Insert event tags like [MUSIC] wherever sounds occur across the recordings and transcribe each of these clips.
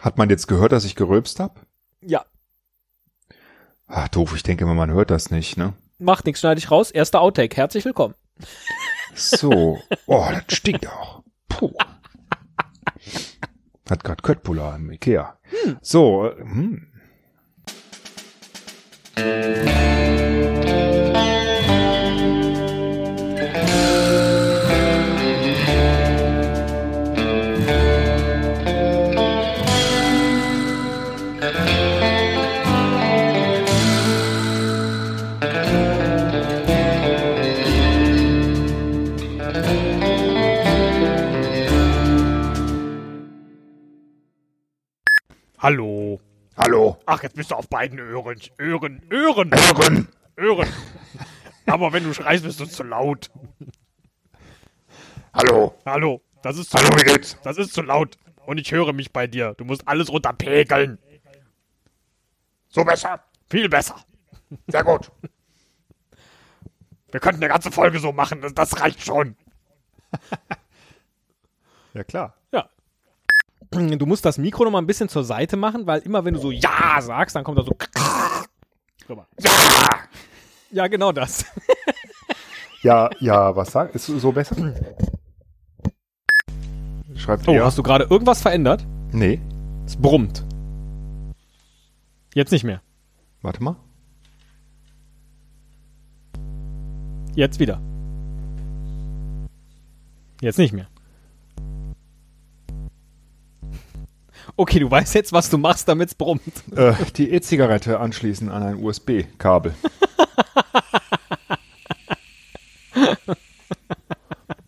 Hat man jetzt gehört, dass ich gerülpst hab? Ja. Ach, doof, ich denke immer, man hört das nicht, ne? Macht nichts, schneide ich raus. Erster Outtake. Herzlich willkommen. So. Oh, das stinkt auch. Puh. Hat grad Köttbullar im Ikea. So, äh, hm. Hallo. Hallo. Ach, jetzt bist du auf beiden Öhren. Öhren, Öhren, Hören. Öhren. Aber wenn du schreist, bist du zu laut. Hallo. Hallo. Das ist zu Hallo, wie geht's? Das ist zu laut. Und ich höre mich bei dir. Du musst alles runterpegeln. So besser. Viel besser. Sehr gut. Wir könnten eine ganze Folge so machen. Das, das reicht schon. Ja, klar. Ja. Du musst das Mikro noch mal ein bisschen zur Seite machen, weil immer wenn du so Ja sagst, dann kommt da so. Ja. Ja, genau das. [LAUGHS] Ja, ja, was sagt? Ist so besser? Schreibt Oh, ihr? hast du gerade irgendwas verändert? Nee. Es brummt. Jetzt nicht mehr. Warte mal. Jetzt wieder. Jetzt nicht mehr. Okay, du weißt jetzt, was du machst, damit's brummt. Äh, die E-Zigarette anschließen an ein USB-Kabel.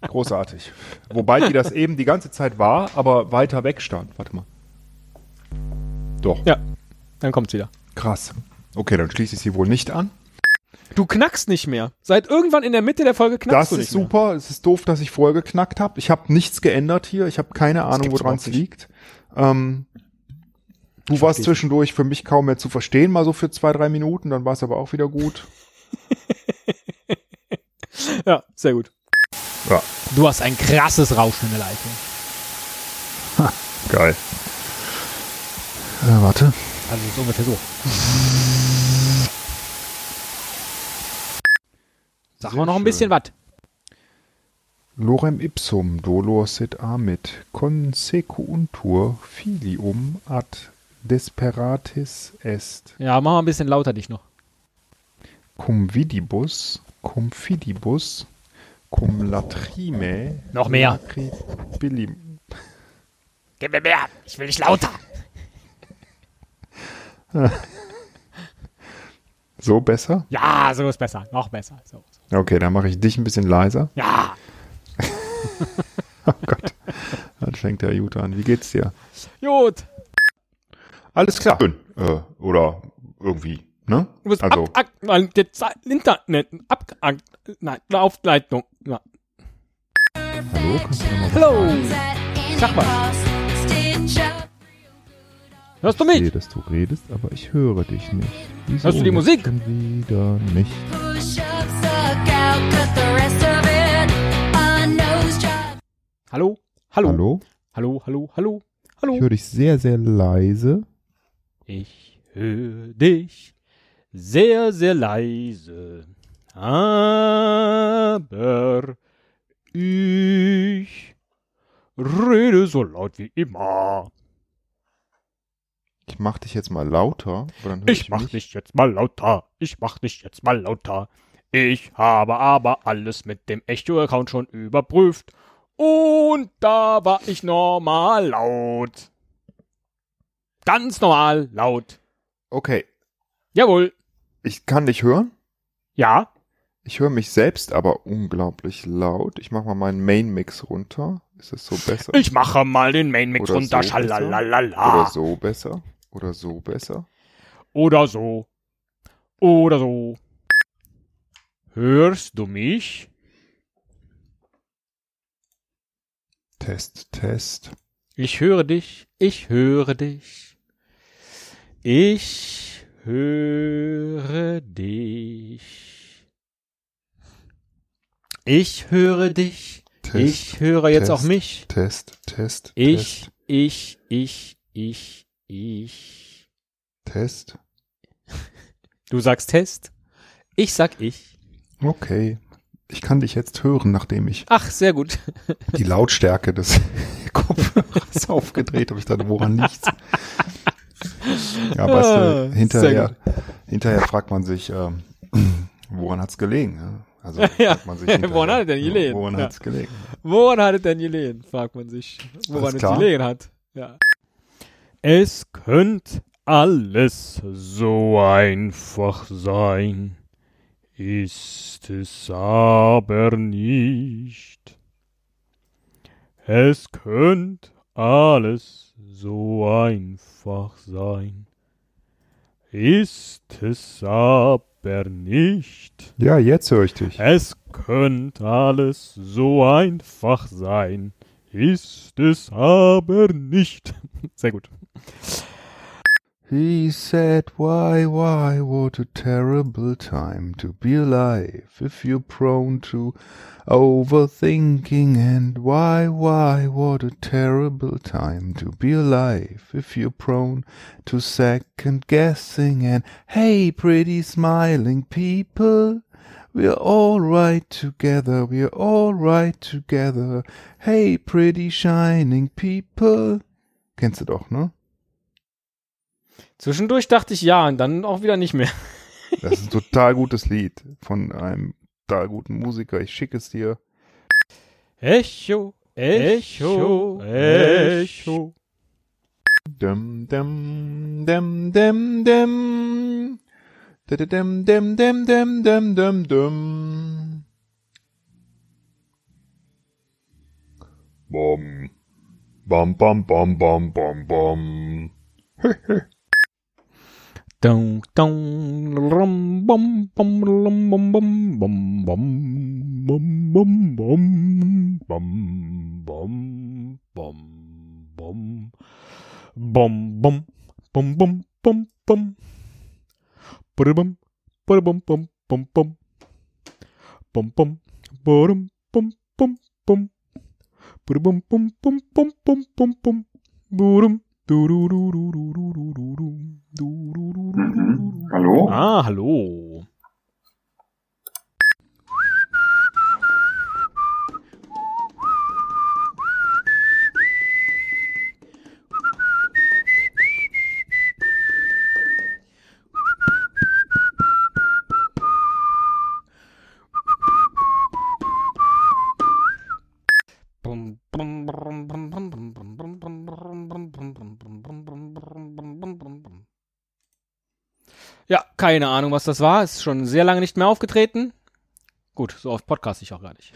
Großartig. Wobei die das eben die ganze Zeit war, aber weiter weg stand. Warte mal. Doch. Ja, dann kommt's wieder. Krass. Okay, dann schließe ich sie wohl nicht an. Du knackst nicht mehr. Seit irgendwann in der Mitte der Folge knackst Das du ist nicht super. Es ist doof, dass ich vorher geknackt habe. Ich habe nichts geändert hier. Ich habe keine Ahnung, woran es liegt. Ähm, du warst zwischendurch für mich kaum mehr zu verstehen, mal so für zwei, drei Minuten. Dann war es aber auch wieder gut. [LAUGHS] Ja, sehr gut. Ja, Du hast ein krasses Rauschen in der Leitung. geil. Äh, warte. Also ist ungefähr so. Sag mal noch ein bisschen was. Lorem ipsum dolor sit amit consequuntur filium ad desperatis est Ja, mach mal ein bisschen lauter dich noch. cum vidibus cum fidibus cum latrime Noch mehr. Gib mir mehr. Ich will nicht lauter. so besser Ja, so ist besser. Noch besser. So. so. okay dann mache ich dich ein bisschen leiser Ja. [LAUGHS] oh Gott das fängt ja gut an wie geht's dir Gut. alles klar Schön. äh, oder irgendwie ne Du bist also ab, ab, jetzt Internet, ab, ab, nein, Aufleitung. Ja. hallo kannst du noch mal Hallo. Sag mal. Hörst du Ich mich? sehe, dass du redest, aber ich höre dich nicht. Wieso Hörst du die Musik? Wieder nicht. Hallo? Hallo? Hallo? Hallo, hallo, hallo, hallo. Ich höre dich sehr, sehr leise. Ich höre dich sehr, sehr leise. Aber ich rede so laut wie immer. Ich mach dich jetzt mal lauter. Höre Ich mach dich jetzt mal lauter. Ich mach dich jetzt mal lauter. Ich habe aber alles mit dem Echo-Account schon überprüft. Und da war ich normal laut. Ganz normal laut. Okay, Jawohl. ich kann dich hören. Ja. Ich höre mich selbst aber unglaublich laut. Ich mach mal meinen Main-Mix runter. Ist es so besser? Ich mache mal den Main-Mix runter. so Schalalalala. Oder so besser? Oder so besser? Oder so. Oder so. Hörst du mich? Test, Test. Ich höre dich, ich höre dich. Ich höre dich. Ich höre dich. Test, ich höre jetzt Test, auch mich. Test, Test, Ich, Test. ich, ich, ich, ich. Test. Du sagst Test. Ich sag ich. Okay. Ich kann dich jetzt hören, nachdem ich Ach, sehr gut. [LAUGHS] die Lautstärke des [LAUGHS] Kopfhörers aufgedreht habe. Ich dachte, woran liegt's? Ja, weißt Ah, du, sehr hinterher, hinterher fragt man sich, ähm, [CLEARS THROAT] woran hat's gelegen? Ja? Also [LAUGHS] Ja. fragt man sich Woran hat es denn gelegen? Woran Ja. hat's gelegen? Woran hat es denn gelegen? Fragt man sich. Woran Alles es gelegen hat. Ja. Es könnte alles so einfach sein, ist es aber nicht. Es könnte alles so einfach sein, ist es aber nicht. Ja, jetzt höre ich dich. Es könnte alles so einfach sein, ist es aber nicht. [LAUGHS] Sehr gut. He said, why, why, what a terrible time to be alive if you're prone to overthinking and why, why, what a terrible time to be alive if you're prone to second guessing and hey, pretty smiling people. We're all right together, we're all right together. Hey, pretty shining people. Kennst du doch, ne? Zwischendurch dachte ich ja und dann auch wieder nicht mehr. [LAUGHS] Das ist ein total gutes Lied von einem total guten Musiker. Ich schicke es dir. Echo, Echo, Echo. Dem, dem, dem, dem, dem. Dem, dem, dem, dem, dem, dem, dem. Bom. Bom, bom, bom, bom, bom, bom. [LAUGHS] Dum, rum, bum, bum, lum, bum, bum, bum, bum, bum, bum, bum, bum, bum, bum, bum. Bum, bum, bum, bum, bum, bum. Ba-da-bum, ba-da-bum, bum, bum, bum. Bum, bum, ba-dum, bum, bum, bum. Ba-da-bum, bum, bum, bum, bum, bum, bum. Ba-dum. Mhm. Hallo? Ah, hallo. Keine Ahnung, was das war. Ist schon sehr lange nicht mehr aufgetreten. Gut, so oft podcast ich auch gar nicht.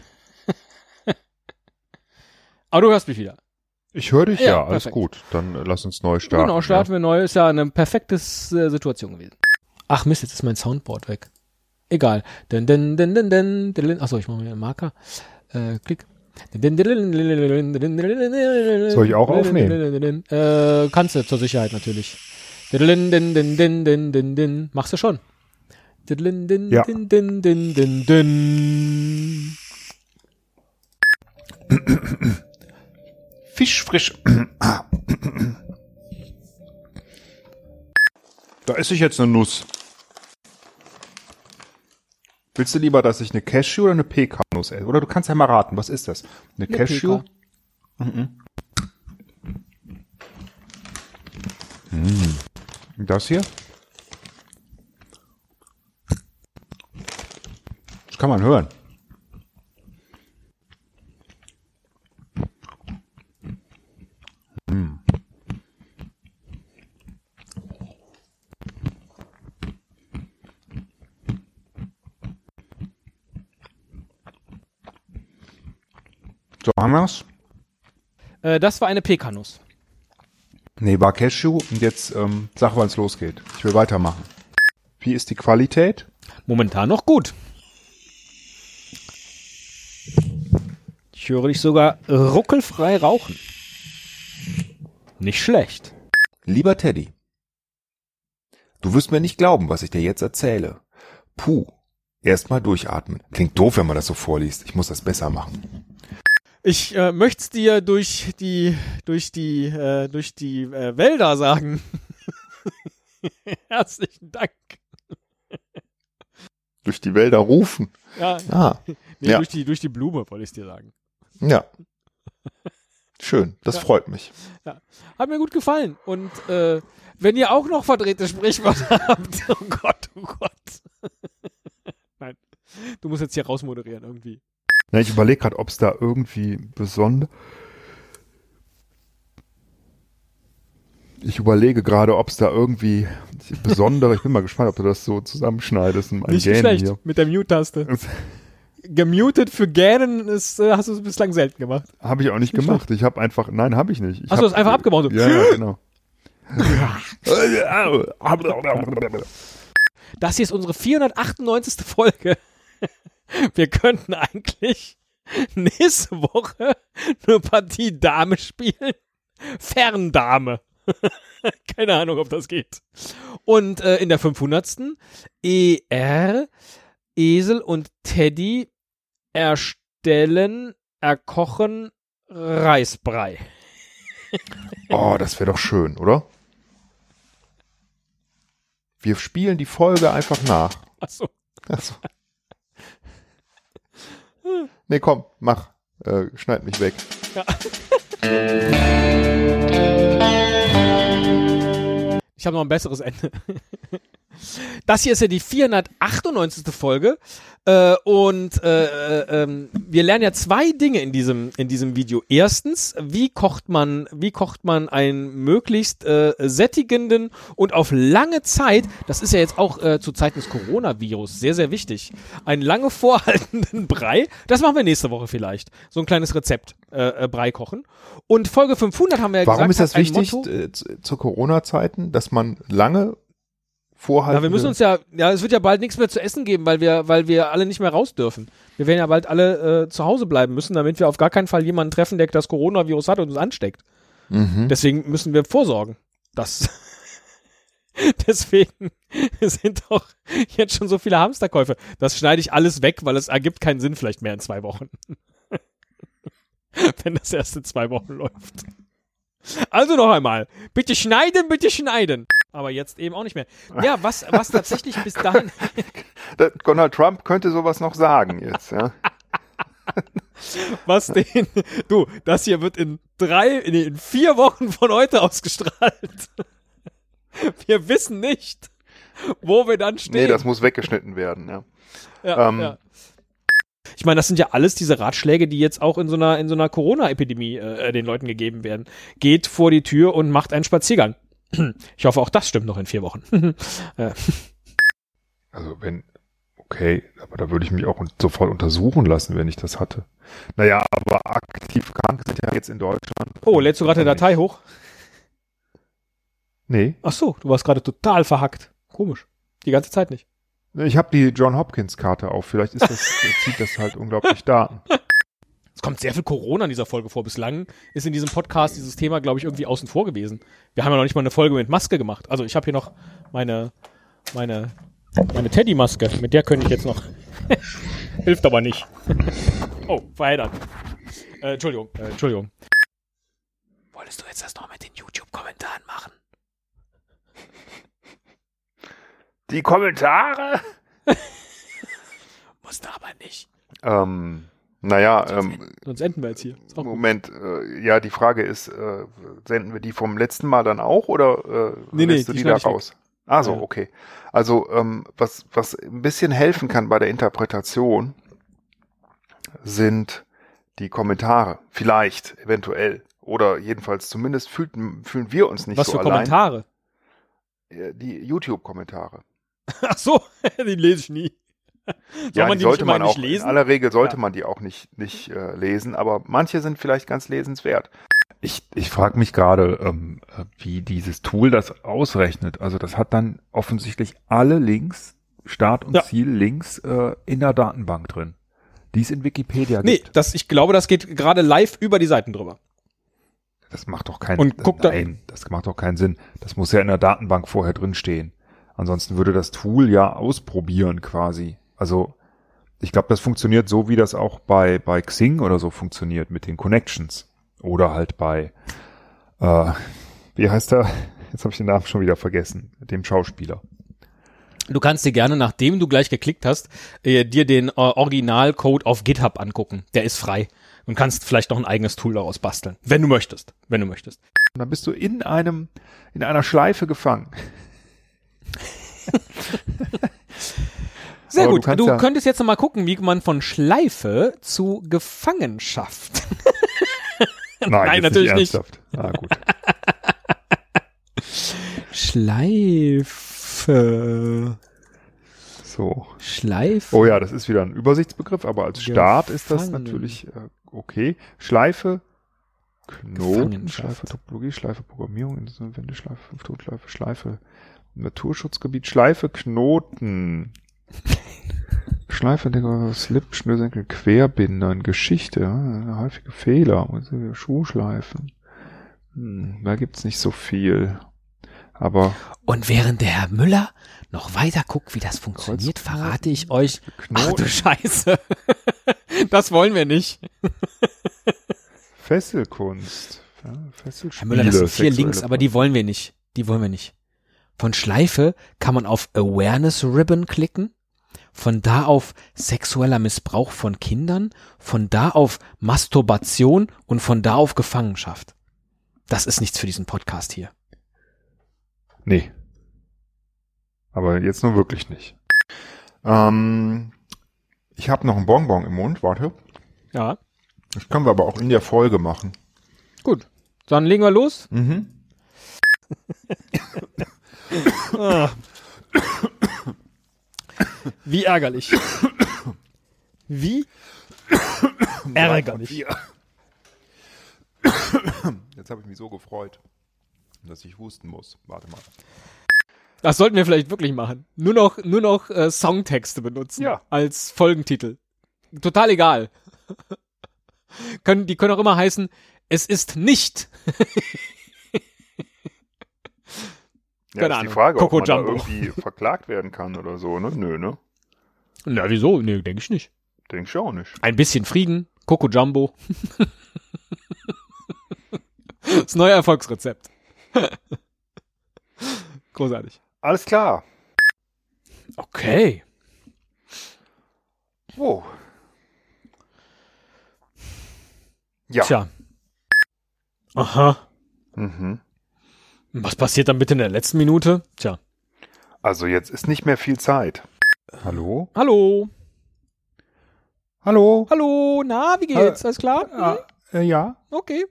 Aber du hörst mich wieder. Ich höre dich, Ja, ja, alles gut. Dann äh, lass uns neu starten. genau, starten wir neu. Ist ja eine perfekte äh, Situation gewesen. Ach Mist, jetzt ist mein Soundboard weg. Egal. Dun, dun, dun, dun, dun, dun. Achso, ich mache mir einen Marker. Äh, klick. Soll ich auch aufnehmen? Äh, kannst du zur Sicherheit natürlich. Din, din, din, din, din, din, din. Machst du schon? Din, din, Ja. din, din, din, din, din. Fisch frisch. Da esse ich jetzt eine Nuss. Willst du lieber, dass ich eine Cashew oder eine Pekanuss esse? Oder du kannst ja mal raten, was ist das? Eine, Eine Cashew? Peka. Mhm. Das hier? Das kann man hören. Hm. So, haben wir's? Äh, das war eine Pekanuss. Nee, war Cashew und jetzt ähm, sag, wann es losgeht. Ich will weitermachen. Wie ist die Qualität? Momentan noch gut. Ich höre dich sogar ruckelfrei rauchen. Nicht schlecht. Lieber Teddy, du wirst mir nicht glauben, was ich dir jetzt erzähle. Puh, erstmal durchatmen. Klingt doof, wenn man das so vorliest. Ich muss das besser machen. Ich äh, möchte es dir durch die, durch die, äh, durch die äh, Wälder sagen. [LAUGHS] Herzlichen Dank. Durch die Wälder rufen. Ja, Ah, [LAUGHS] nee, ja. durch, die, durch die Blume, wollte ich dir sagen. ja. Schön, das Ja. freut mich. Hat mir gut gefallen. Und äh, wenn ihr auch noch verdrehte Sprichwörter [LAUGHS] habt, oh Gott, oh Gott. Nein, du musst jetzt hier rausmoderieren irgendwie. Na, ich überlege gerade, ob es da irgendwie besonder. Ich überlege gerade, ob es da irgendwie besondere. Ich bin mal gespannt, ob du das so zusammenschneidest in Nicht Gähnen schlecht, hier. mit der Mute-Taste. [LAUGHS] Gemutet für Gähnen ist, äh, hast du bislang selten gemacht. Habe ich auch nicht Nicht gemacht. Ich habe einfach, nein, habe ich nicht. Ich Hast du das einfach abgebaut? Ja, ja, genau. [LAUGHS] [LAUGHS] Das hier ist unsere 498. Folge. Wir könnten eigentlich nächste Woche eine Partie Dame spielen. Ferndame. [LAUGHS] Keine Ahnung, ob das geht. Und äh, in der 500. ER, Esel und Teddy erstellen, erkochen Reisbrei. [LAUGHS] Oh, das wäre doch schön, oder? Wir spielen die Folge einfach nach. Achso. Achso. Nee, komm, mach. Äh, schneid mich weg. Ich habe noch ein besseres Ende. Das hier ist ja die 498. Folge äh, und äh, äh, ähm, wir lernen ja zwei Dinge in diesem in diesem Video. Erstens, wie kocht man wie kocht man einen möglichst äh, sättigenden und auf lange Zeit, das ist ja jetzt auch äh, zu Zeiten des Coronavirus sehr sehr wichtig, einen lange vorhaltenden [LAUGHS] Brei. Das machen wir nächste Woche vielleicht. So ein kleines Rezept äh, äh, Brei kochen. Und Folge 500 haben wir ja Warum gesagt, ist das wichtig Motto- äh, zu, zu Corona-Zeiten, dass man lange vorhalten Ja, wir müssen uns ja, ja, es wird ja bald nichts mehr zu essen geben, weil wir, weil wir alle nicht mehr raus dürfen. Wir werden ja bald alle äh, zu Hause bleiben müssen, damit wir auf gar keinen Fall jemanden treffen, der das Coronavirus hat und uns ansteckt. mhm. Deswegen müssen wir vorsorgen. Das. [LAUGHS] Deswegen sind doch jetzt schon so viele Hamsterkäufe. Das schneide ich alles weg, weil es ergibt keinen Sinn vielleicht mehr in zwei Wochen. [LAUGHS] Wenn das erst in zwei Wochen läuft. Also noch einmal. Bitte schneiden, bitte schneiden. Aber jetzt eben auch nicht mehr. Ja, was, was tatsächlich bis dahin. [LAUGHS] Da- Donald Trump könnte sowas noch sagen jetzt, ja. [LAUGHS] was den, du, das hier wird in drei, in vier Wochen von heute ausgestrahlt. [LAUGHS] Wir wissen nicht, wo wir dann stehen. Nee, das muss weggeschnitten werden, ja. ja, ähm, ja. Ich meine, das sind ja alles diese Ratschläge, die jetzt auch in so einer, in so einer Corona-Epidemie äh, den Leuten gegeben werden. Geht vor die Tür und macht einen Spaziergang. Ich hoffe, auch das stimmt noch in vier Wochen. [LAUGHS] Äh, Also wenn, okay, aber da würde ich mich auch sofort untersuchen lassen, wenn ich das hatte. Naja, aber aktiv krank sind ja jetzt in Deutschland. oh, lädst du gerade eine Datei hoch? Nee, Ach so, du warst gerade total verhackt. Komisch. Die ganze Zeit nicht. ich habe die John Hopkins Karte auf. Vielleicht ist das, [LAUGHS] zieht das halt unglaublich Daten. Es kommt sehr viel Corona in dieser Folge vor. Bislang ist in diesem Podcast dieses Thema, glaube ich, irgendwie außen vor gewesen. Wir haben ja noch nicht mal eine Folge mit Maske gemacht. Also ich habe hier noch meine, meine, meine Teddy-Maske. Mit der könnte ich jetzt noch. [LAUGHS] Hilft aber nicht. [LAUGHS] oh, verheddert. Äh, Entschuldigung, äh, Entschuldigung. Wolltest du jetzt das noch mit den YouTube-Kommentaren machen? Die Kommentare? [LAUGHS] Musste aber nicht. Ähm, naja, ähm, Sonst enden wir jetzt hier. Moment, äh, ja, die Frage ist, äh, senden wir die vom letzten Mal dann auch oder äh, Nee, nee, lässt du die da raus? Ah, so, Ja. okay. Also, ähm, was, was ein bisschen helfen kann bei der Interpretation, sind die Kommentare. Vielleicht, eventuell. Oder jedenfalls zumindest fühlten, fühlen wir uns nicht Was so für allein. Kommentare? Äh, Die YouTube-Kommentare. [LAUGHS] Ach so, [LAUGHS] die lese ich nie. [LAUGHS] Soll Ja, man die die sollte man auch, nicht lesen? in aller Regel sollte Ja. man die auch nicht, nicht äh, lesen, aber manche sind vielleicht ganz lesenswert. Ich, ich frage mich gerade, ähm, äh, wie dieses Tool das ausrechnet. Also das hat dann offensichtlich alle Links, Start und Ja. Ziel Links äh, in der Datenbank drin, die es in Wikipedia Nee, gibt. das, ich glaube, das geht gerade live über die Seiten drüber. Das macht doch keinen Und guck da- Nein, das macht doch keinen Sinn. Das muss ja in der Datenbank vorher drin stehen. Ansonsten würde das Tool ja ausprobieren quasi. Also ich glaube, das funktioniert so, wie das auch bei, bei Xing oder so funktioniert mit den Connections. Oder halt bei, äh, wie heißt er? [LAUGHS] Jetzt habe ich den Namen schon wieder vergessen, dem Schauspieler. Du kannst dir gerne, nachdem du gleich geklickt hast, äh, dir den äh, Originalcode auf GitHub angucken. Der ist frei. Und kannst vielleicht noch ein eigenes Tool daraus basteln. Wenn du möchtest. Wenn du möchtest. Und dann bist du in einem, in einer Schleife gefangen. Sehr Aber du gut. Du, kannst ja- könntest jetzt noch mal gucken, wie man von Schleife zu Gefangenschaft. [LAUGHS] Nein, jetzt natürlich nicht. ernsthaft. Ah, gut. [LAUGHS] Schleife. So. Schleife. Oh ja, das ist wieder ein Übersichtsbegriff, aber als Start ist das Gefangen. natürlich äh, okay. Schleife, Knoten. Schleife Topologie, Schleife Programmierung, Wende, Schleife Fünftonschleife, Schleife Naturschutzgebiet, Schleife Knoten. Schleife, Digga, Slip, Schnürsenkel, Querbindern, Geschichte, ja, häufige Fehler, Schuhschleifen. Hm, da gibt's nicht so viel. Aber Und während der Herr Müller noch weiter guckt, wie das funktioniert, verrate ich euch. Ach du Knoten, Scheiße. [LAUGHS] Das wollen wir nicht. Fesselkunst, ja, Fesselspiele, Herr Müller, das sind vier Links, aber die wollen wir nicht. Die wollen wir nicht. Von Schleife kann man auf Awareness Ribbon klicken. Von da auf sexueller Missbrauch von Kindern. Von da auf Masturbation und von da auf Gefangenschaft. Das ist nichts für diesen Podcast hier. Nee. Aber jetzt nur wirklich nicht. Ähm, ich habe noch einen Bonbon im Mund, warte. Ja. Das können wir aber auch in der Folge machen. Gut. Dann legen wir los. Mhm. [LAUGHS] Wie ärgerlich. Wie ärgerlich. Jetzt habe ich mich so gefreut, dass ich husten muss. Warte mal. Das sollten wir vielleicht wirklich machen. Nur noch, nur noch äh, Songtexte benutzen. Ja. Als Folgentitel. Total egal. können, die können auch immer heißen, es ist nicht. Ja, Keine ist Ahnung. die Frage, Coco ob man Jumbo. da irgendwie verklagt werden kann oder so, ne? Nö, ne? Na, wieso? Nee, denke ich nicht. Denk ich auch nicht. Ein bisschen Frieden, Coco Jumbo. [LAUGHS] das neue Erfolgsrezept. [LAUGHS] Großartig. Alles klar. Okay. Wow. Ja. Tja. Aha. Mhm. Was passiert dann bitte in der letzten Minute? Tja. Also jetzt ist nicht mehr viel Zeit. Hallo? Hallo. Hallo? Hallo. Na, wie geht's? Alles klar? Ah, äh, ja, Okay.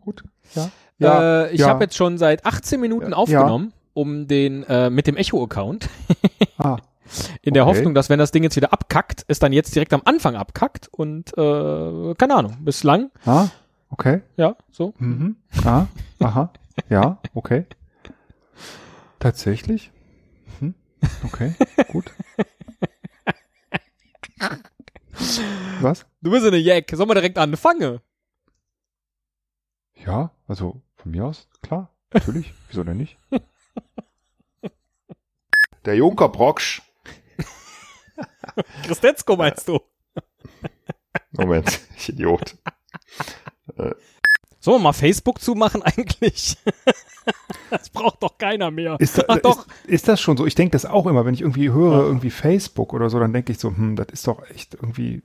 gut. Ja. äh, ich ja. habe jetzt schon seit 18 Minuten Ja. aufgenommen, um den äh, mit dem Echo-Account. [LAUGHS] Ah, In der Okay. Hoffnung, dass wenn das Ding jetzt wieder abkackt, es dann jetzt direkt am Anfang abkackt und äh, keine Ahnung, bislang, ah, okay. ja, so. Mhm. Ah, aha. Ja, okay. Tatsächlich? Okay, gut. [LAUGHS] Was? Du bist eine Jack. Sollen wir direkt anfangen? Ja, also von mir aus, klar, [LAUGHS] natürlich. Wieso denn nicht? Der Junker Brocksch. [LAUGHS] Christetzko meinst du? Moment, ich Idiot. Sollen wir mal Facebook zumachen [LAUGHS] eigentlich? das braucht doch keiner mehr. Ist, da, Ach doch. Ist, ist das schon so? Ich denke das auch immer, wenn ich irgendwie höre, irgendwie Facebook oder so, dann denke ich so, hm, das ist doch echt irgendwie.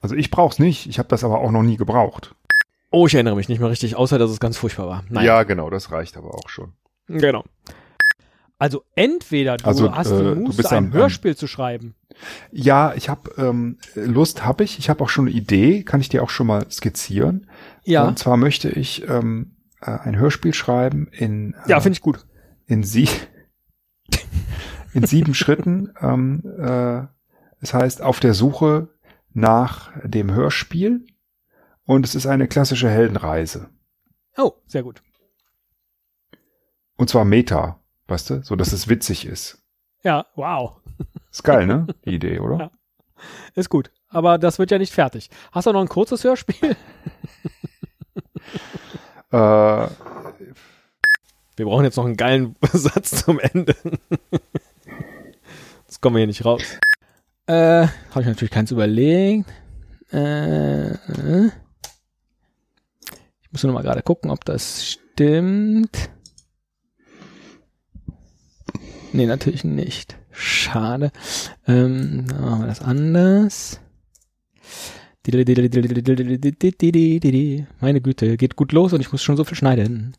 Also ich brauch's nicht, ich habe das aber auch noch nie gebraucht. Oh, ich erinnere mich nicht mehr richtig, außer dass es ganz furchtbar war. Nein. Ja, genau, das reicht aber auch schon. Genau. Also entweder du Also, hast äh, die du Muße, bist ein am- Hörspiel zu schreiben. Ja, ich habe ähm, Lust, habe ich. Ich habe auch schon eine Idee, kann ich dir auch schon mal skizzieren. Ja. Und zwar möchte ich ähm, äh, ein Hörspiel schreiben in äh, ja, finde ich gut. in sie [LAUGHS] in sieben Schritten. Ähm, äh, das heißt auf der Suche nach dem Hörspiel und es ist eine klassische Heldenreise Oh, sehr gut. und zwar Meta, weißt du, so dass es witzig ist. Ja, wow. Ist geil, ne? [LAUGHS] Die Idee, oder? Ja. Ist gut. Aber das wird ja nicht fertig. Hast du noch ein kurzes Hörspiel? Äh, Wir brauchen jetzt noch einen geilen [LAUGHS] Satz zum Ende. Das kommen wir hier nicht raus. Äh, habe ich natürlich keins überlegt. Äh, ich muss nur mal gerade gucken, ob das stimmt. Nee, natürlich nicht. Schade. Ähm, dann machen wir das anders. Meine Güte, geht gut los und ich muss schon so viel schneiden.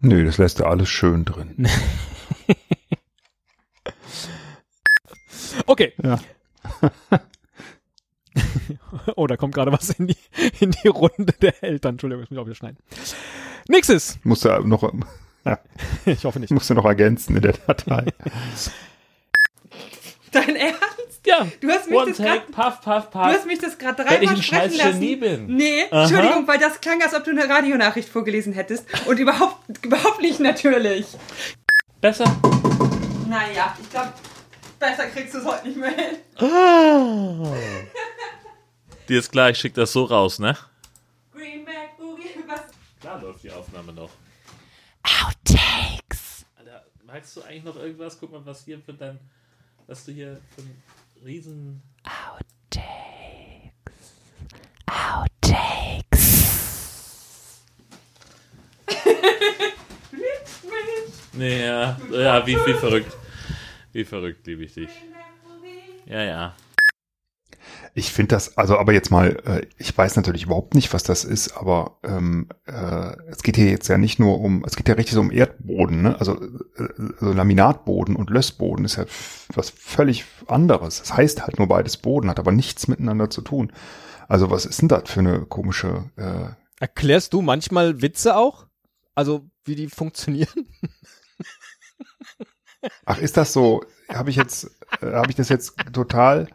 Nö, das lässt er alles schön drin. [LAUGHS] Okay. Ja. [LAUGHS] oh, da kommt gerade was in die, in die Runde der Eltern. Entschuldigung, ich muss auch wieder schneiden. Nächstes. Musst du noch, [LAUGHS] Ich hoffe nicht. musst du noch ergänzen in der Datei. Dein Ernst? Ja. Du hast mich das gerade puff, puff, Du hast mich das gerade Weil ich dreimal ein sprechen scheiß lassen. Genie bin. Nee, Aha. Entschuldigung, weil das klang, als ob du eine Radionachricht vorgelesen hättest. Und überhaupt, überhaupt nicht natürlich. Besser? Naja, ich glaube, besser kriegst du es heute nicht mehr hin. Dir ist klar, ich schick das so raus, ne? Green Mac Boogie, was? Klar läuft die Aufnahme noch. Outtakes. Alter, magst du eigentlich noch irgendwas? Guck mal, was hier für dein, was du hier für ein riesen... Nee, ja, ja wie, wie verrückt. Wie verrückt liebe ich dich. Ja, ja. Ich finde das, also aber jetzt mal, äh, ich weiß natürlich überhaupt nicht, was das ist, aber ähm, äh, es geht hier jetzt ja nicht nur um, es geht ja richtig so um Erdboden, ne? Also, äh, also Laminatboden und Lössboden ist ja was völlig anderes. Das heißt halt nur beides Boden, hat aber nichts miteinander zu tun. Also was ist denn das für eine komische äh, Erklärst du manchmal Witze auch? Also, wie die funktionieren? Ach, ist das so? Habe ich jetzt, äh, habe ich das jetzt total?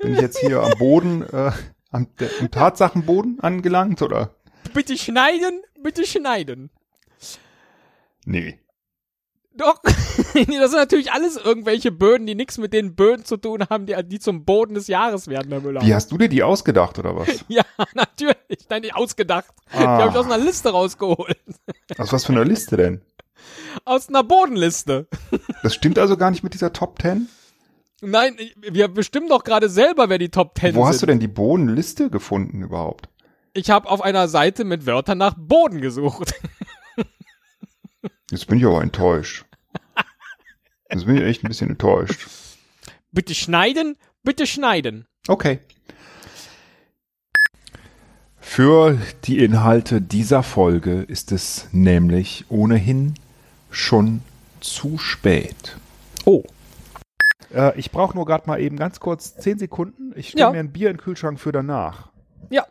Bin ich jetzt hier am Boden, äh, am, der, am Tatsachenboden angelangt oder? Bitte schneiden, bitte schneiden. Nee. Doch, [LAUGHS] Nee, das sind natürlich alles irgendwelche Böden, die nichts mit den Böden zu tun haben, die, die zum Boden des Jahres werden, Herr Müller. Wie hast du dir die ausgedacht oder was? [LAUGHS] Ja, natürlich. Nein, nicht ausgedacht. Die Ah. habe ich aus einer Liste rausgeholt. Aus was für einer Liste denn? Aus einer Bodenliste. Das stimmt also gar nicht mit dieser Top Ten? Nein, wir bestimmen doch gerade selber, wer die Top Ten Wo sind. hast du denn die Bodenliste gefunden überhaupt? Ich habe auf einer Seite mit Wörtern nach Boden gesucht. Jetzt bin ich aber enttäuscht. Jetzt bin ich echt ein bisschen enttäuscht. Bitte schneiden, bitte schneiden. Okay. Für die Inhalte dieser Folge ist es nämlich ohnehin schon zu spät. Oh. Äh, ich brauche nur gerade mal eben ganz kurz 10 Sekunden. Ich stelle Ja. mir ein Bier in den Kühlschrank für danach. Ja.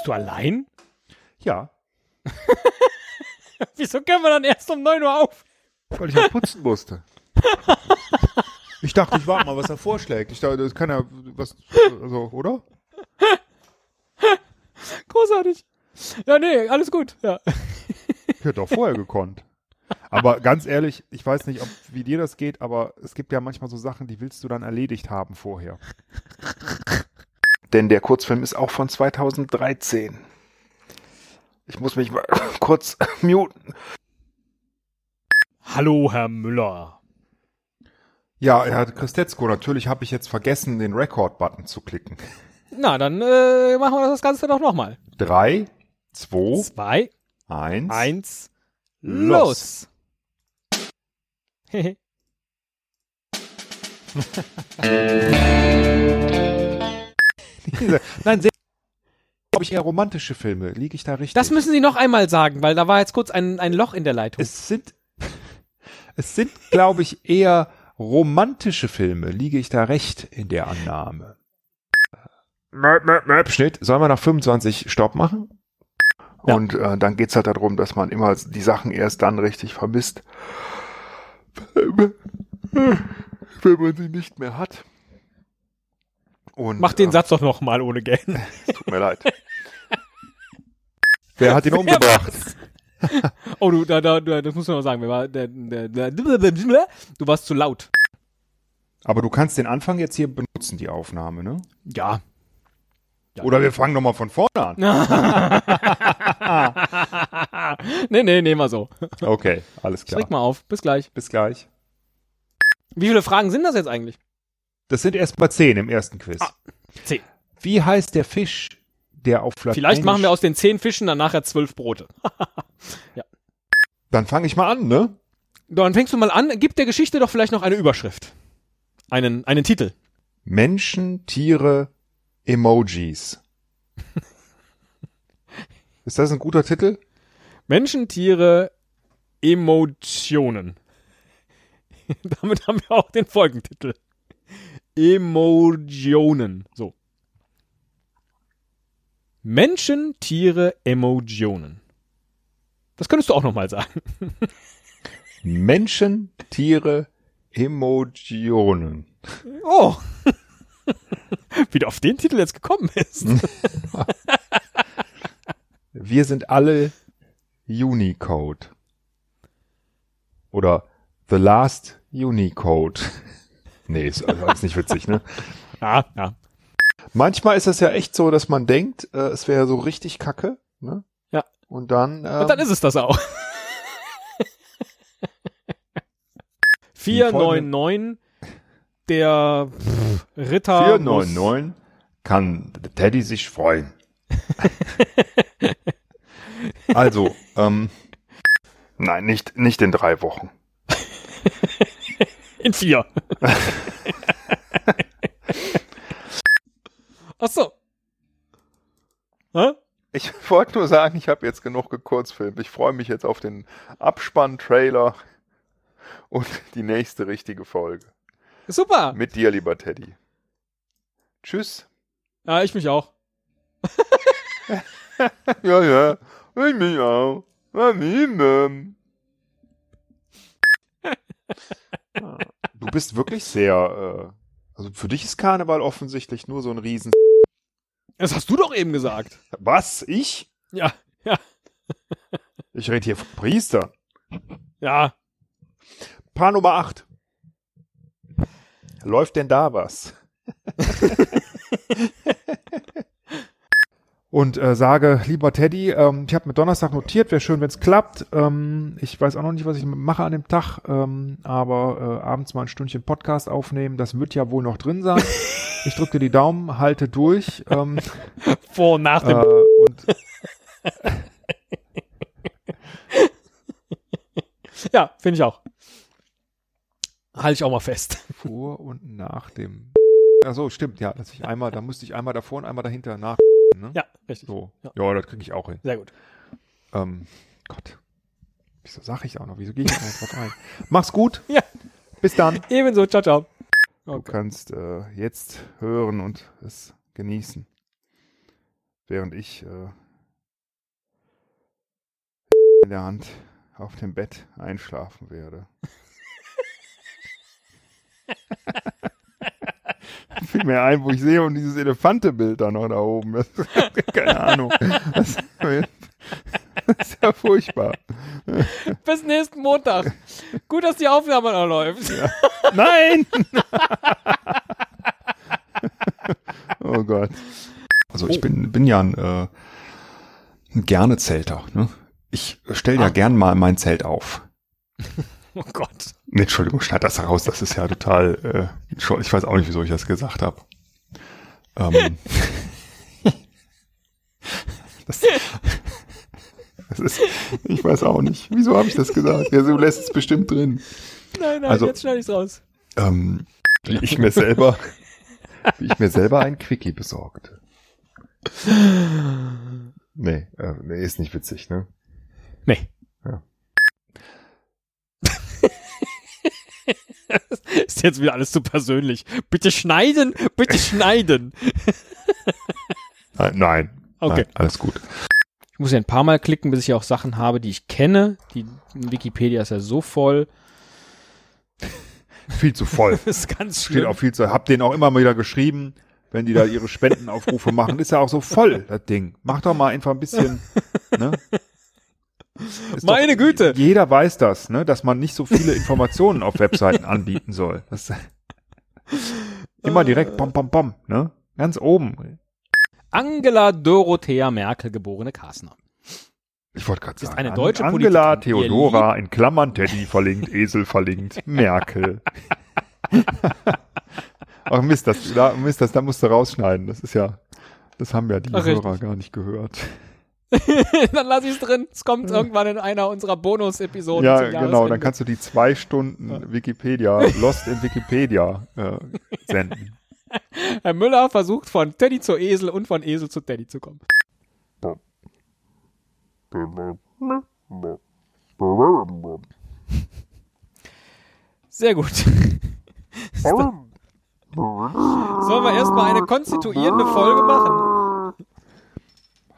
Bist du allein? Ja, [LAUGHS] Wieso können wir dann erst um 9 Uhr auf? weil ich noch putzen musste. [LAUGHS] Ich dachte, ich warte mal, was er vorschlägt. Ich dachte, das kann ja was, also, oder? [LAUGHS] Großartig. Ja, nee, alles gut. Ja. Ich hätte auch vorher gekonnt. Aber ganz ehrlich, ich weiß nicht, ob, wie dir das geht, aber es gibt ja manchmal so Sachen, die willst du dann erledigt haben vorher. Denn der Kurzfilm ist auch von 2013. Ich muss mich mal [COUGHS] kurz [COUGHS] muten. Hallo, Herr Müller. Ja, Herr Christetzko, natürlich habe ich jetzt vergessen, den Record-Button zu klicken. [LAUGHS] Na, dann äh, machen wir das Ganze doch nochmal. Drei, zwei, Zwei, eins. eins, Los. los. [LAUGHS] Nein, sehr, glaube ich, eher romantische Filme. Liege ich da richtig? das müssen Sie noch einmal sagen, weil da war jetzt kurz ein, ein Loch in der Leitung. es sind, Es sind, glaube ich, eher romantische Filme. Liege ich da recht in der Annahme? Möp, möp, möp. Schnitt. Sollen wir nach 25 Stopp machen? Ja. Und äh, dann geht's halt darum, dass man immer die Sachen erst dann richtig vermisst, wenn man sie nicht mehr hat. Und, Mach den äh, Satz doch noch mal ohne Geld. [LAUGHS] Tut mir leid. [LAUGHS] Wer hat ihn umgebracht? [LAUGHS] Oh, du, da, da, da, das muss man noch sagen. Wer war, du warst zu laut. Aber du kannst den Anfang jetzt hier benutzen, die Aufnahme, ne? Ja. Oder wir fangen nochmal von vorne an. nee, nee, nehmen wir so. Okay, alles klar. Schreck mal auf. Bis gleich. Bis gleich. Wie viele Fragen sind das jetzt eigentlich? Das sind erst mal zehn im ersten Quiz. Ah, zehn. Wie heißt der Fisch, der auf Lateinisch... Vielleicht machen wir aus den zehn Fischen dann nachher zwölf Brote. [LAUGHS] Dann fange ich mal an, ne? Dann fängst du mal an. Gib der Geschichte doch vielleicht noch eine Überschrift. Einen, einen Titel. Menschen, Tiere, Emojis. [LAUGHS] Ist das ein guter Titel? Menschen, Tiere, Emotionen. [LAUGHS] Damit haben wir auch den Folgentitel. Emotionen. So. Menschen, Tiere, Emotionen. Das könntest du auch nochmal sagen. [LAUGHS] Menschen, Tiere, Emojionen. Oh. [LAUGHS] Wie du auf den Titel jetzt gekommen bist. [LAUGHS] Wir sind alle Unicode. Oder The Last Unicode. Nee, ist, also ist nicht witzig, ne? [LAUGHS] Ja, ja. Manchmal ist es ja echt so, dass man denkt, äh, es wäre so richtig kacke. Ne? Ja. Und dann, ähm, Und dann ist es das auch. [LAUGHS] 499, der pff, Ritter. muss- 499 kann der Teddy sich freuen. [LAUGHS] also, ähm, nein, nicht, nicht in drei Wochen. In vier. [LAUGHS] Ach so. Hä? Ich wollte nur sagen, ich habe jetzt genug gekurzfilmt. Ich freue mich jetzt auf den Abspann-Trailer und die nächste richtige Folge. Super. Mit dir, lieber Teddy. Tschüss. Ja, ich mich auch. [LAUGHS] Ja, ja. Ich mich auch. ähm. [LAUGHS] Du bist wirklich sehr, äh, also für dich ist Karneval offensichtlich nur so ein Riesen. Das hast du doch eben gesagt. Was? Ich? Ja, ja, Ich rede hier von Priester. ja. Paar Nummer 8. Läuft denn da was? [LAUGHS] Und äh, sage, lieber Teddy, ähm, ich habe mir Donnerstag notiert, wäre schön, wenn es klappt. Ähm, ich weiß auch noch nicht, was ich mache an dem Tag, ähm, aber äh, abends mal ein Stündchen Podcast aufnehmen, das wird ja wohl noch drin sein. [LAUGHS] Ich drücke dir die Daumen, halte durch. Ähm, [LAUGHS] Vor und nach äh, dem. und [LAUGHS] ja, finde ich auch. Halte ich auch mal fest. vor und nach dem. Ach so, stimmt, ja, dass ich einmal, da musste ich einmal davor und einmal dahinter nach. Ne? Ja, richtig. So. Ja. Ja, das kriege ich auch hin. Sehr gut. Ähm, Gott. Wieso sage ich auch noch? Wieso gehe ich da noch drauf ein? Mach's gut. [LAUGHS] Ja. Bis dann. Ebenso. Ciao, ciao. Du Okay. kannst äh, jetzt hören und es genießen. Während ich äh, in der Hand auf dem Bett einschlafen werde. [LAUGHS] Fiel mir ein, wo ich sehe und dieses Elefantebild da noch da oben. Das, keine Ahnung. Das, das ist ja furchtbar. Bis nächsten Montag. Gut, dass die Aufnahme noch läuft. Nein! oh Gott. Also ich bin, bin ja ein, äh, ein gerne Zelter. Ne? Ich stelle ja Ah. gern mal mein Zelt auf. Oh Gott. Nee, Entschuldigung, schneid das raus. Das ist ja total. Äh, ich weiß auch nicht, wieso ich das gesagt habe. Ähm, [LAUGHS] das, das ist. Ich weiß auch nicht. Wieso habe ich das gesagt? Ja, du lässt es bestimmt drin. Nein, nein, Also- jetzt schneide ich's raus. ähm, wie ich mir selber, wie ich mir selber ein Quickie besorgte. Nee, äh, nee, ist nicht witzig, ne? Nee. [LAUGHS] ist jetzt wieder alles zu persönlich. Bitte schneiden, bitte schneiden. Nein, nein. Okay. Nein, alles gut. Ich muss ja ein paar Mal klicken, bis ich auch Sachen habe, die ich kenne. Die Wikipedia ist ja so voll. Viel zu voll. [LAUGHS] Ist ganz Steht schlimm. auch viel zu. Hab denen auch immer wieder geschrieben, wenn die da ihre Spendenaufrufe machen. Ist ja auch so voll, das Ding. Mach doch mal einfach ein bisschen, ne? [LAUGHS] Ist Meine Güte. Jeder weiß das, ne? Dass man nicht so viele Informationen auf Webseiten [LAUGHS] anbieten soll. Das, [LAUGHS] immer direkt bom, bom, bom, ne? Ganz oben. Angela Dorothea Merkel, geborene Kassner. Ich wollte gerade Ist sagen. eine An- deutsche Angela Politikerin. Theodora in Klammern Teddy verlinkt, Esel verlinkt, Merkel. Ach Mist, das, da, Mist, das, da musst du rausschneiden. Das ist ja, das haben ja die Ach, Hörer gar nicht gehört. [LAUGHS] dann lasse ich es drin. Es kommt irgendwann in einer unserer Bonus-Episoden. ja, genau, dann kannst du die zwei Stunden Wikipedia, Lost in Wikipedia äh, senden. [LAUGHS] Herr Müller versucht von Teddy zu Esel und von Esel zu Teddy zu kommen. Sehr gut. [LAUGHS] Sollen wir erstmal eine konstituierende Folge machen?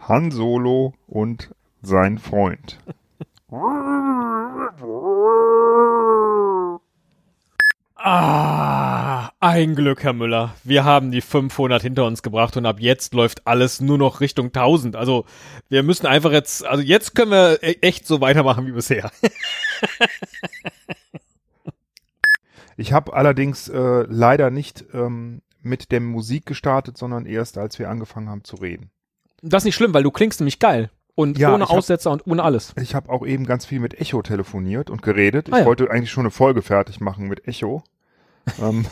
Han Solo und sein Freund. Ah, ein Glück, Herr Müller. Wir haben die 500 hinter uns gebracht und ab jetzt läuft alles nur noch Richtung 1000. Also wir müssen einfach jetzt, also jetzt können wir e- echt so weitermachen wie bisher. [LAUGHS] Ich habe allerdings äh, leider nicht ähm, mit der Musik gestartet, sondern erst als wir angefangen haben zu reden. Das ist nicht schlimm, weil du klingst nämlich geil. Und Ja, ohne ich hab- Aussetzer und ohne alles. Ich habe auch eben ganz viel mit Echo telefoniert und geredet. Ich Ah ja. wollte eigentlich schon eine Folge fertig machen mit Echo. ähm,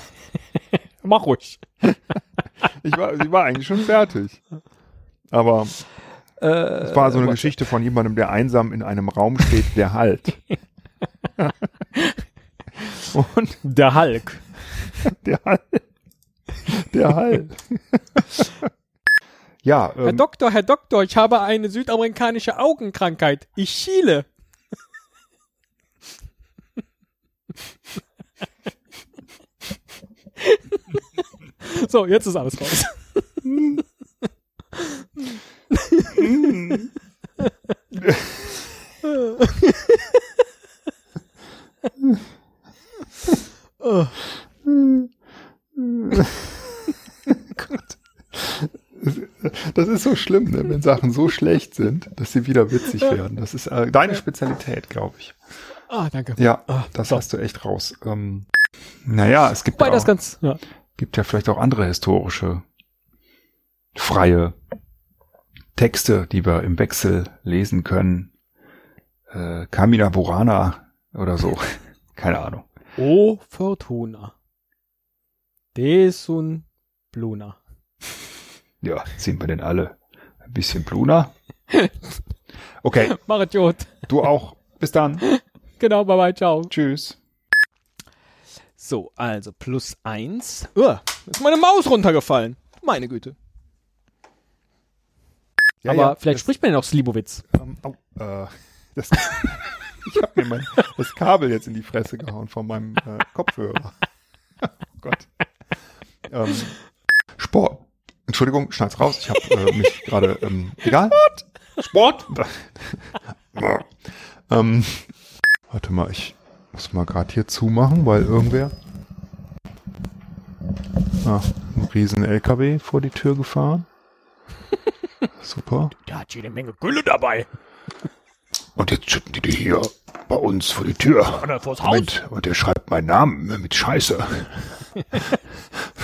[LAUGHS] Mach ruhig. [LAUGHS] ich war, sie war eigentlich schon fertig. Aber Äh, es war so eine Geschichte von jemandem, der einsam in einem Raum steht, der halt. [LAUGHS] und Der Hulk. der halt. Der halt. Ja, Herr ähm, Doktor, Herr Doktor, ich habe eine südamerikanische Augenkrankheit. Ich schiele. so, jetzt ist alles raus. [LAUGHS] [LAUGHS] [LAUGHS] das ist so schlimm, ne, wenn Sachen so schlecht sind, dass sie wieder witzig werden. Das ist äh, deine Spezialität, glaube ich. Ah, danke. Ja, Ah, das so. hast du echt raus. Ähm, naja, es gibt ja, auch, ganz, ja. gibt ja vielleicht auch andere historische, freie Texte, die wir im Wechsel lesen können. Äh, Kamina Burana oder so. [LAUGHS] Keine Ahnung. O Fortuna. Desun Bluna. Ja, sind wir denn alle ein bisschen Bluna? [LAUGHS] Okay, Machet gut. du auch. Bis dann. [LAUGHS] Genau, bye bye, ciao. Tschüss. So, also plus eins. Uah, ist meine Maus runtergefallen. Meine Güte. Ja, Aber ja, vielleicht das- spricht man ja noch Slibowitz. Ähm, au, äh, [LAUGHS] das, ich habe mir mein, das Kabel jetzt in die Fresse gehauen von meinem äh, Kopfhörer. oh Gott. Ähm, Sport. Entschuldigung, schneid's raus. Ich habe äh, mich [LAUGHS] gerade. Ähm, egal. Sport. [LAUGHS] ähm, warte mal, ich muss mal gerade hier zumachen, weil irgendwer. Ah, ein riesen LKW vor die Tür gefahren. [LAUGHS] Super. Der hat jede Menge Gülle dabei. Und jetzt schütten die die hier bei uns vor die Tür. Oder vors Haus. Moment, und der schreibt meinen Namen mit Scheiße.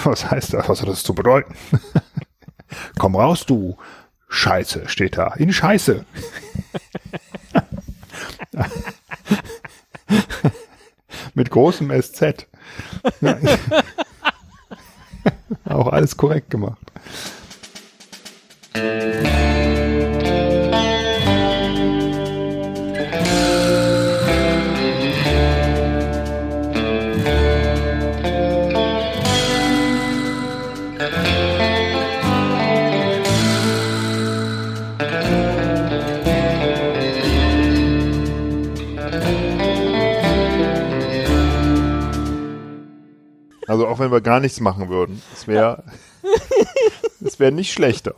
Was heißt das? Was hat das zu bedeuten? Komm raus, du Scheiße, steht da. In Scheiße. mit großem SZ. Auch alles korrekt gemacht. Also auch wenn wir gar nichts machen würden. Es wäre [LAUGHS] es wäre nicht schlechter.